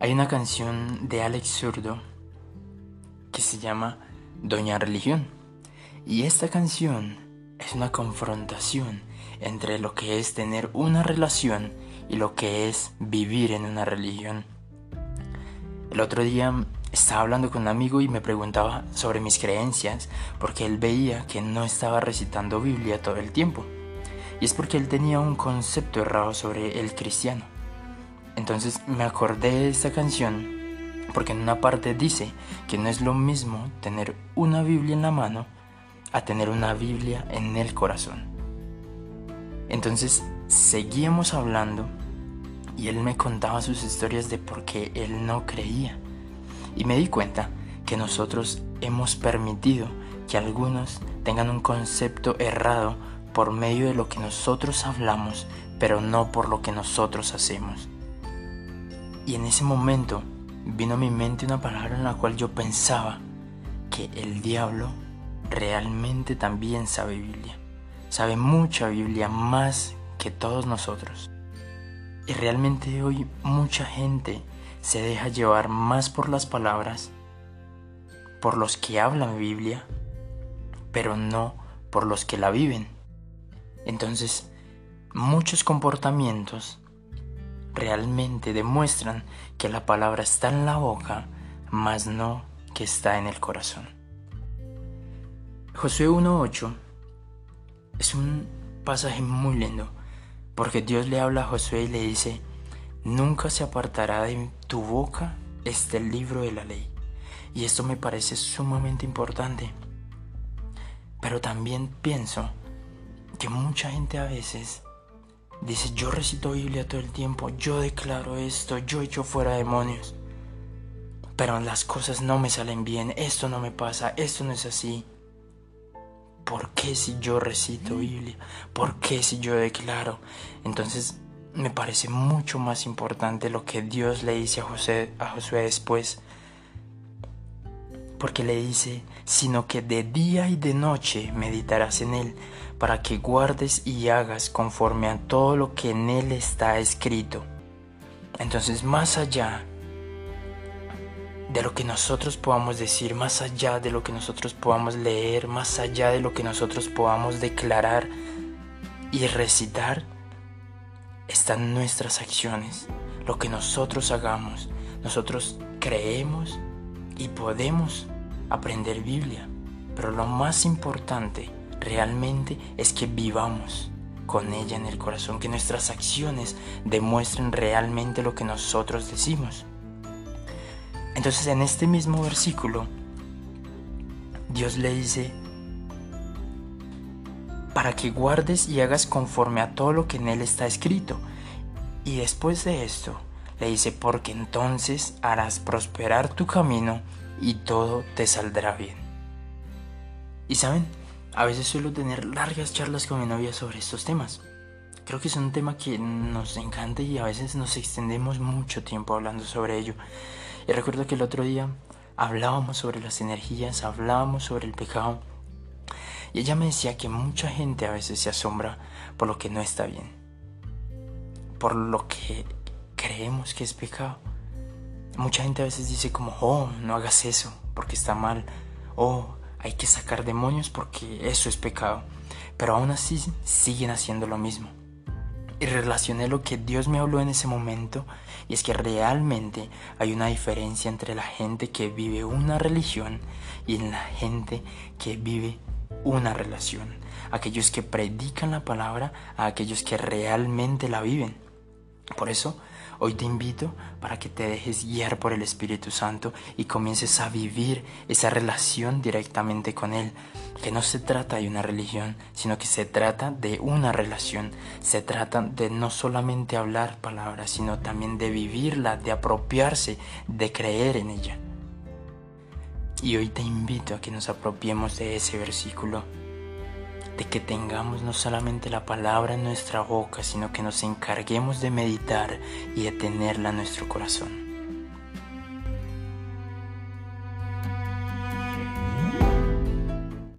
Hay una canción de Alex Zurdo que se llama Doña Religión. Y esta canción es una confrontación entre lo que es tener una relación y lo que es vivir en una religión. El otro día estaba hablando con un amigo y me preguntaba sobre mis creencias porque él veía que no estaba recitando Biblia todo el tiempo. Y es porque él tenía un concepto errado sobre el cristiano. Entonces me acordé de esta canción porque en una parte dice que no es lo mismo tener una Biblia en la mano a tener una Biblia en el corazón. Entonces seguíamos hablando y él me contaba sus historias de por qué él no creía. Y me di cuenta que nosotros hemos permitido que algunos tengan un concepto errado por medio de lo que nosotros hablamos, pero no por lo que nosotros hacemos. Y en ese momento vino a mi mente una palabra en la cual yo pensaba que el diablo realmente también sabe Biblia. Sabe mucha Biblia más que todos nosotros. Y realmente hoy mucha gente se deja llevar más por las palabras, por los que hablan Biblia, pero no por los que la viven. Entonces, muchos comportamientos realmente demuestran que la palabra está en la boca, mas no que está en el corazón. Josué 1.8 es un pasaje muy lindo, porque Dios le habla a Josué y le dice, nunca se apartará de tu boca este libro de la ley. Y esto me parece sumamente importante. Pero también pienso que mucha gente a veces Dice, yo recito Biblia todo el tiempo, yo declaro esto, yo echo fuera demonios. Pero las cosas no me salen bien, esto no me pasa, esto no es así. ¿Por qué si yo recito Biblia? ¿Por qué si yo declaro? Entonces me parece mucho más importante lo que Dios le dice a, José, a Josué después. Porque le dice, sino que de día y de noche meditarás en él para que guardes y hagas conforme a todo lo que en él está escrito. Entonces, más allá de lo que nosotros podamos decir, más allá de lo que nosotros podamos leer, más allá de lo que nosotros podamos declarar y recitar, están nuestras acciones, lo que nosotros hagamos. Nosotros creemos y podemos aprender Biblia, pero lo más importante realmente es que vivamos con ella en el corazón, que nuestras acciones demuestren realmente lo que nosotros decimos. Entonces en este mismo versículo, Dios le dice, para que guardes y hagas conforme a todo lo que en él está escrito. Y después de esto, le dice, porque entonces harás prosperar tu camino y todo te saldrá bien. Y saben, a veces suelo tener largas charlas con mi novia sobre estos temas. Creo que es un tema que nos encanta y a veces nos extendemos mucho tiempo hablando sobre ello. Y recuerdo que el otro día hablábamos sobre las energías, hablábamos sobre el pecado. Y ella me decía que mucha gente a veces se asombra por lo que no está bien. Por lo que creemos que es pecado. Mucha gente a veces dice como, oh, no hagas eso porque está mal. Oh, hay que sacar demonios porque eso es pecado. Pero aún así siguen haciendo lo mismo. Y relacioné lo que Dios me habló en ese momento y es que realmente hay una diferencia entre la gente que vive una religión y en la gente que vive una relación. Aquellos que predican la palabra a aquellos que realmente la viven. Por eso Hoy te invito para que te dejes guiar por el Espíritu Santo y comiences a vivir esa relación directamente con Él. Que no se trata de una religión, sino que se trata de una relación. Se trata de no solamente hablar palabras, sino también de vivirla, de apropiarse, de creer en ella. Y hoy te invito a que nos apropiemos de ese versículo de que tengamos no solamente la palabra en nuestra boca, sino que nos encarguemos de meditar y de tenerla en nuestro corazón.